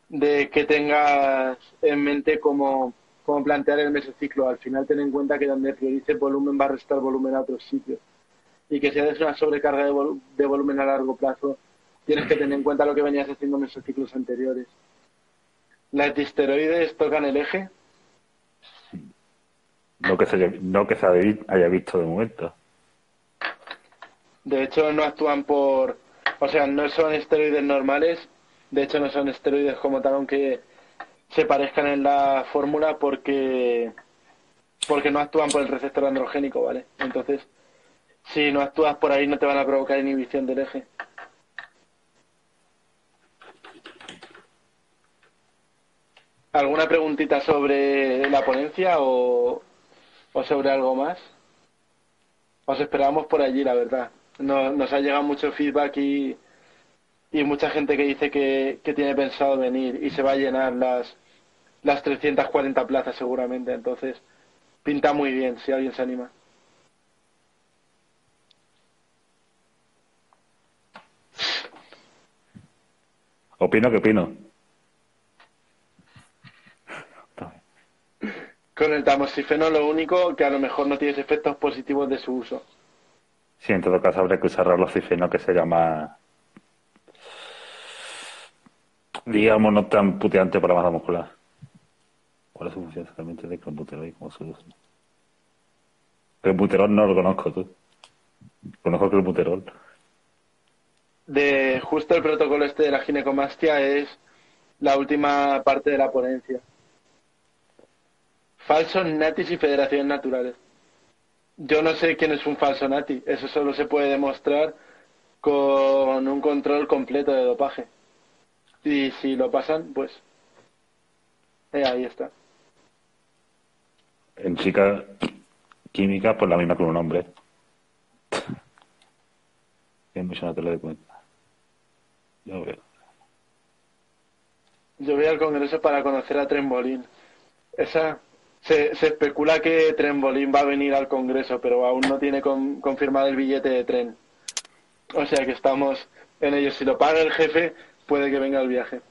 de que tengas en mente cómo, cómo plantear el mesociclo. Al final ten en cuenta que donde priorice volumen va a restar volumen a otros sitios. Y que si haces una sobrecarga de, de volumen a largo plazo, tienes que tener en cuenta lo que venías haciendo en esos ciclos anteriores. ¿Las disteroides tocan el eje? No que se haya, no que se haya visto de momento. De hecho, no actúan por. O sea, no son esteroides normales. De hecho, no son esteroides como tal, aunque se parezcan en la fórmula, porque. Porque no actúan por el receptor androgénico, ¿vale? Entonces, si no actúas por ahí, no te van a provocar inhibición del eje. ¿Alguna preguntita sobre la ponencia o, o sobre algo más? Os esperamos por allí, la verdad. Nos, ha llegado mucho feedback y, y mucha gente que dice que, que, tiene pensado venir y se va a llenar las, las 340 plazas seguramente. Entonces, pinta muy bien si alguien se anima. Opino que opino. Con el tamoxifeno lo único que a lo mejor no tienes efectos positivos de su uso. Sí, en todo caso habría que usar relocifeno que se llama digamos no tan puteante para la masa muscular. ¿Cuál es su función exactamente de clenbuterol y cómo se usa? Clenbuterol no lo conozco tú. Conozco clenbuterol. De justo el protocolo este de la ginecomastia es la última parte de la ponencia. Falsos natis y federaciones naturales. Yo no sé quién es un falso nati. Eso solo se puede demostrar con un control completo de dopaje. Y si lo pasan, pues eh, ahí está. En chica química, pues la misma con un hombre. *laughs* Es lo de cuenta. Yo voy al congreso para conocer a Trembolín. Esa se, especula que Trenbolín va a venir al Congreso, pero aún no tiene confirmado el billete de tren. O sea que estamos en ello. Si lo paga el jefe, puede que venga el viaje.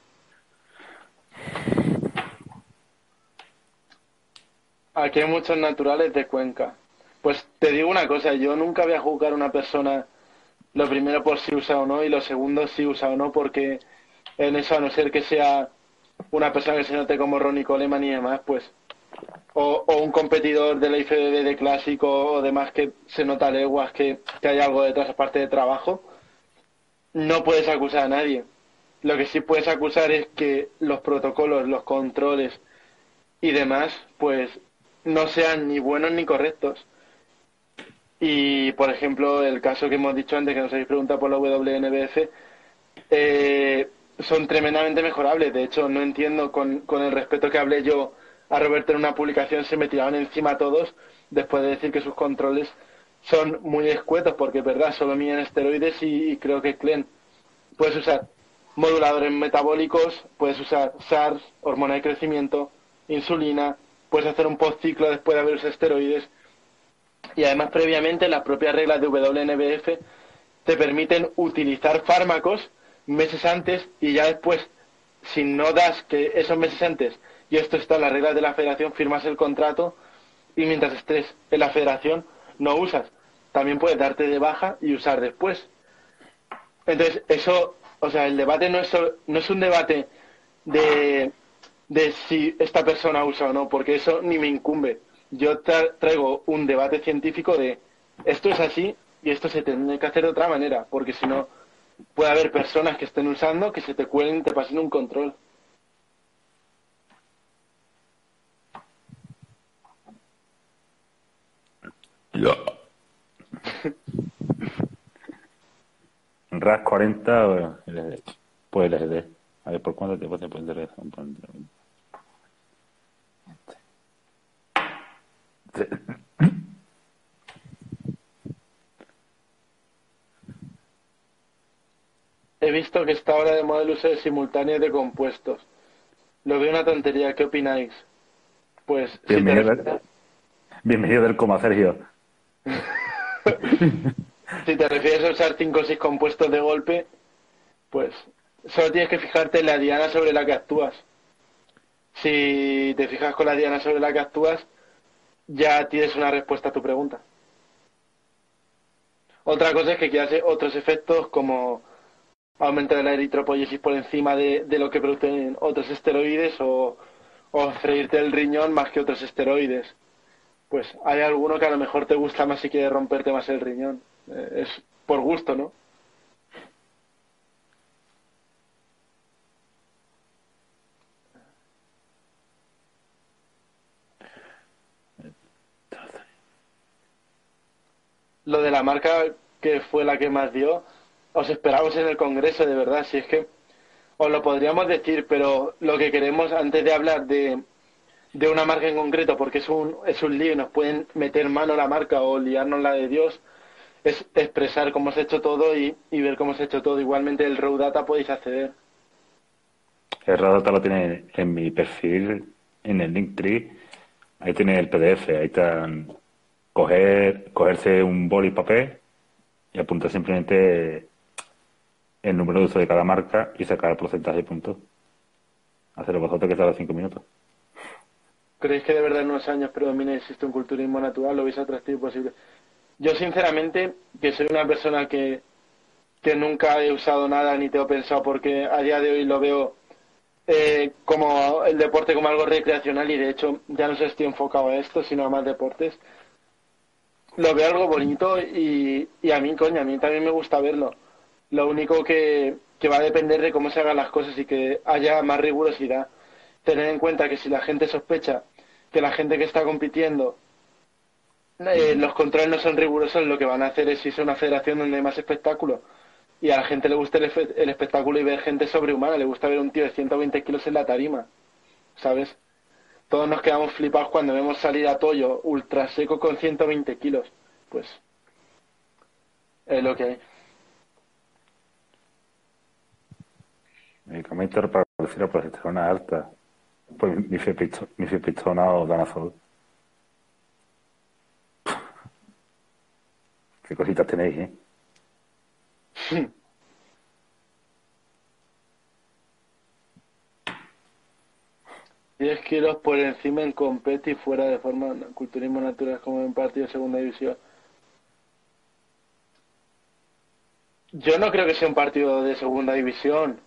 Aquí hay muchos naturales de Cuenca. Pues te digo una cosa, yo nunca voy a juzgar a una persona lo primero por si usa o no y lo segundo si usa o no, porque en eso a no ser que sea una persona que se note como Ronnie Coleman y demás, pues o, un competidor de la IFBB de clásico o demás que se nota leguas que, que hay algo detrás aparte de trabajo, no puedes acusar a nadie. Lo que sí puedes acusar es que los protocolos, los controles y demás, pues no sean ni buenos ni correctos. Y, por ejemplo, el caso que hemos dicho antes, que nos habéis preguntado por la WNBF, eh, son tremendamente mejorables. De hecho, no entiendo con, con el respeto que hablé yo a Roberto en una publicación se me tiraban encima todos después de decir que sus controles son muy escuetos porque es verdad, solo miden esteroides y, creo que Clen puedes usar moduladores metabólicos, puedes usar SARS, hormona de crecimiento, insulina, puedes hacer un postciclo después de haber usado esteroides y además previamente las propias reglas de WNBF te permiten utilizar fármacos meses antes y ya después, si no das que esos meses antes y esto está en las reglas de la federación, firmas el contrato y mientras estés en la federación no usas. También puedes darte de baja y usar después. Entonces, eso, o sea, el debate no es, no es un debate de, de si esta persona usa o no, porque eso ni me incumbe. Yo traigo un debate científico de esto es así y esto se tiene que hacer de otra manera, porque si no, puede haber personas que estén usando que se te cuelen y te pasen un control. Ya. RAS 40 o LGD. Pues LGD. A ver, ¿por cuánto tiempo se puede interesar He visto que está ahora de moda el uso de simultáneos de compuestos. Lo veo una tontería. ¿Qué opináis? Pues, Bienvenido, si te... Bienvenido del coma, Sergio. *laughs* si te refieres a usar 5 o 6 compuestos de golpe, pues solo tienes que fijarte en la diana sobre la que actúas. Si te fijas con la diana sobre la que actúas, ya tienes una respuesta a tu pregunta. Otra cosa es que quieras otros efectos como aumentar la eritropoyesis por encima de, lo que producen otros esteroides o, o freírte el riñón más que otros esteroides. Pues hay alguno que a lo mejor te gusta más si quieres romperte más el riñón. Eh, es por gusto, ¿no? Lo de la marca que fue la que más dio, os esperamos en el Congreso, de verdad, si es que os lo podríamos decir, pero lo que queremos antes de hablar de, de una marca en concreto, porque es un, es un lío y nos pueden meter mano la marca o liarnos la de Dios, es expresar cómo se ha hecho todo y, ver cómo se ha hecho todo. Igualmente el Raw Data podéis acceder. El Raw Data lo tiene en mi perfil, en el Linktree. Ahí tiene el PDF, ahí están coger, cogerse un boli y papel y apuntar simplemente el número de uso de cada marca y sacar el porcentaje de puntos. Hacerlo vosotros que tarda cinco minutos. ¿Creéis que de verdad en unos años predomina el sistema culturismo natural? ¿Lo veis atractivo posible? Yo sinceramente, que soy una persona que, que nunca he usado nada ni tengo pensado porque a día de hoy lo veo eh, como el deporte como algo recreacional y de hecho ya no si estoy enfocado a esto, sino a más deportes. Lo veo algo bonito y, y a mí, coño, a mí también me gusta verlo. Lo único que, que va a depender de cómo se hagan las cosas y que haya más rigurosidad. Tener en cuenta que si la gente sospecha que la gente que está compitiendo eh, los controles no son rigurosos, lo que van a hacer es irse a una federación donde hay más espectáculo. Y a la gente le gusta el, espectáculo y ver gente sobrehumana, le gusta ver un tío de 120 kilos en la tarima, ¿sabes? Todos nos quedamos flipados cuando vemos salir a Toyo ultra seco con 120 kilos. Pues es lo que hay. Medicamento para reducir la progesterona alta. Pues mi fepistona o danazol. Qué cositas tenéis, ¿eh? 10 kilos por encima en competi fuera de forma culturismo natural como en partido de segunda división. Yo no creo que sea un partido de segunda división.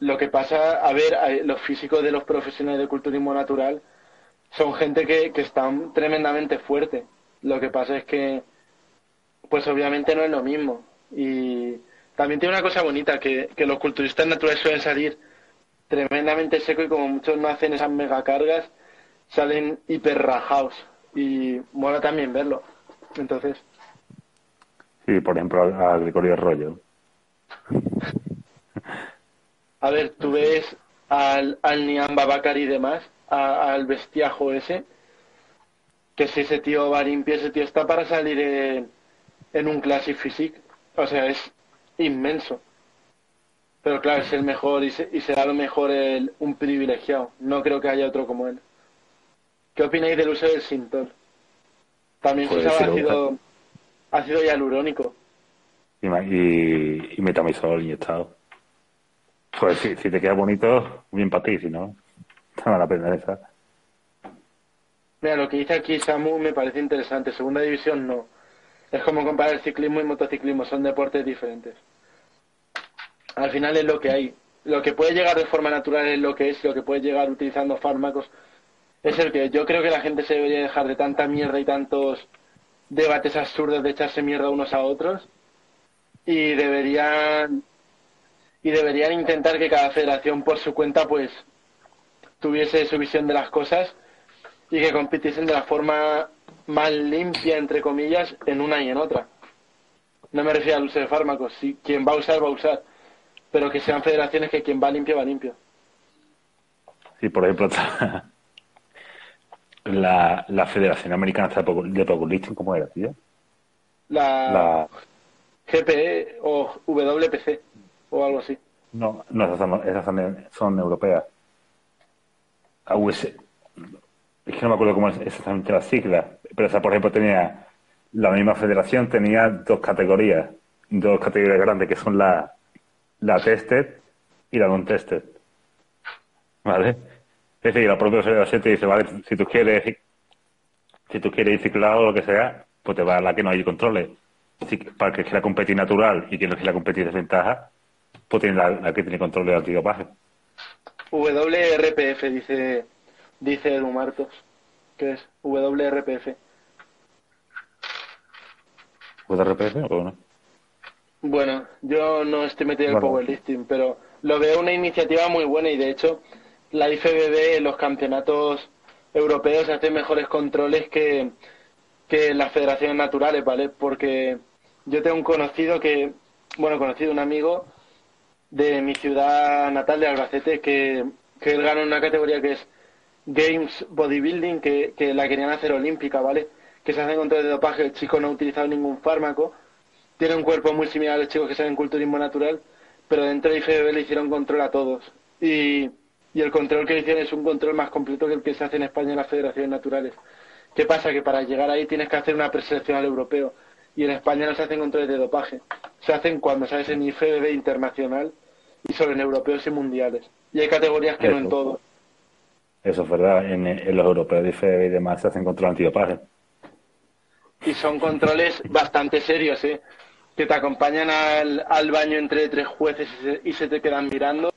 Lo que pasa, a ver, los físicos de los profesionales de culturismo natural son gente que, que están tremendamente fuerte. Lo que pasa es que pues obviamente no es lo mismo. Y también tiene una cosa bonita, que, los culturistas naturales suelen salir tremendamente seco y como muchos no hacen esas megacargas, salen hiper rajados. Y mola también verlo. Entonces. Sí, por ejemplo, a Gregorio Rollo. a ver, tú ves al, al Nian Babacar y demás, al bestiajo ese, que si ese tío va limpio, ese tío está para salir en en un Classic Physique. O sea, es inmenso. Pero claro, es el mejor y, será lo mejor el, un privilegiado. No creo que haya otro como él. ¿Qué opináis del uso del Sintol? También se usaba ácido, ácido hialurónico. Y, y, y metamisol inyectado. Pues si, si te queda bonito, bien para ti, si no, no la pena esa. Mira, lo que dice aquí Samu me parece interesante. Segunda división no. Es como comparar el ciclismo y motociclismo, son deportes diferentes. Al final es lo que hay. Lo que puede llegar de forma natural es lo que es, lo que puede llegar utilizando fármacos es el que yo creo que la gente se debería dejar de tanta mierda y tantos debates absurdos de echarse mierda unos a otros y deberían y deberían intentar que cada federación por su cuenta pues tuviese su visión de las cosas y que compitiesen de la forma más limpia, entre comillas, en una y en otra. No me refiero al uso de fármacos. Si quien va a usar, va a usar. Pero que sean federaciones que quien va limpio, va limpio. Sí, por ejemplo, la, la Federación Americana de Powerlifting, ¿cómo era, tío? La, GPE o WPC o algo así. No, no esas son, esas son, europeas. US, es que no me acuerdo cómo es exactamente la sigla, pero esa, por ejemplo, tenía la misma federación, tenía dos categorías, dos categorías grandes, que son la, la tested y la non-tested. ¿Vale? Es decir, la propia federación te dice, vale, si tú quieres, si tú quieres ir ciclado o lo que sea, pues te va a la que no hay controles. Si, para que quiera competir natural y que no quiera competir desventaja, pues tiene la, la que tiene control del antidopaje. WRPF, dice, dice Edu Martos. ¿Qué es? WRPF. ¿WRPF o no? Bueno, yo no estoy metido en el Bueno. powerlifting, pero lo veo una iniciativa muy buena y de hecho la IFBB en los campeonatos europeos hace mejores controles que, que las federaciones naturales, ¿vale? Porque yo tengo un conocido que, bueno, conocido, un amigo de mi ciudad natal de Albacete que, que él gana una categoría que es Games Bodybuilding, que, que la querían hacer olímpica, ¿vale? Que se hacen controles de dopaje, el chico no ha utilizado ningún fármaco, tiene un cuerpo muy similar a los chicos que saben culturismo natural, pero dentro de IFBB le hicieron control a todos. Y, y el control que le hicieron es un control más completo que el que se hace en España en las federaciones naturales. ¿Qué pasa? Que para llegar ahí tienes que hacer una preselección al europeo. Y en España no se hacen controles de dopaje. Se hacen cuando sabes en IFBB internacional y solo en europeos y mundiales. Y hay categorías que no en todo. Eso es verdad. En, en los europeos de IFBB y demás se hacen control antidopaje. Y son controles bastante serios, ¿eh? Que te acompañan al, al baño entre tres jueces y se, y se te quedan mirando.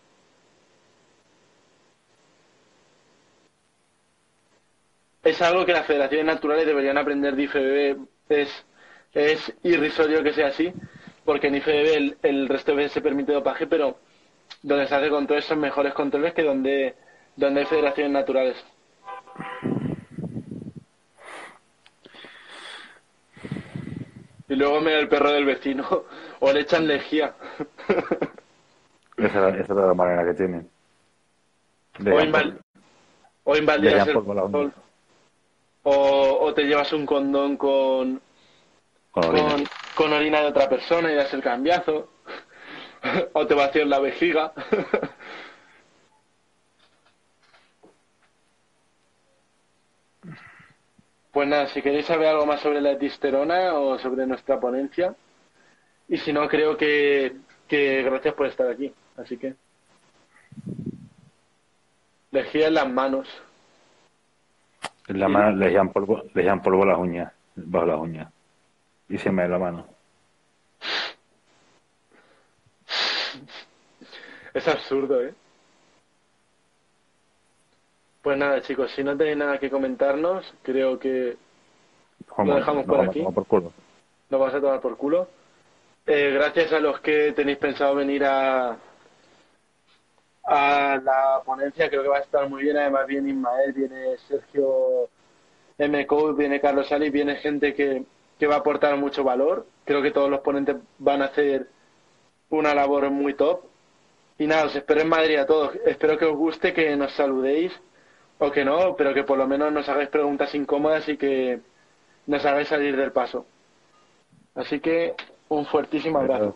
Es algo que las federaciones naturales deberían aprender de IFBB. Es, es irrisorio que sea así, porque en IFBB el, resto de veces se permite dopaje, pero donde se hace controles son mejores controles que donde, donde hay federaciones naturales. Luego me da el perro del vecino *laughs* o le echan lejía. *laughs* Esa, esa es la manera que tienen. De o, inval- o invalidas el sol. O, o te llevas un condón con, con orina. con, con orina de otra persona y das el cambiazo. *laughs* o te vacías la vejiga. Pues nada, si queréis saber algo más sobre la testosterona o sobre nuestra ponencia. Y si no, creo que, que gracias por estar aquí. Así que. Lejía en las manos. En la mano polvo, le echan polvo las uñas, bajo las uñas. Y se me da la mano. Es absurdo, ¿eh? Pues nada, chicos, si no tenéis nada que comentarnos, creo que Vamos, dejamos nos por vamos aquí. por culo. nos vas a tomar por culo. Eh, gracias a los que tenéis pensado venir a, a la ponencia, creo que va a estar muy bien. Además, viene Ismael, viene Sergio MCO, viene Carlos Ali, viene gente que, que va a aportar mucho valor. Creo que todos los ponentes van a hacer una labor muy top. Y nada, os espero en Madrid a todos. Espero que os guste, que nos saludéis o que no, pero que por lo menos nos hagáis preguntas incómodas y que nos hagáis salir del paso. Así que un fuertísimo abrazo.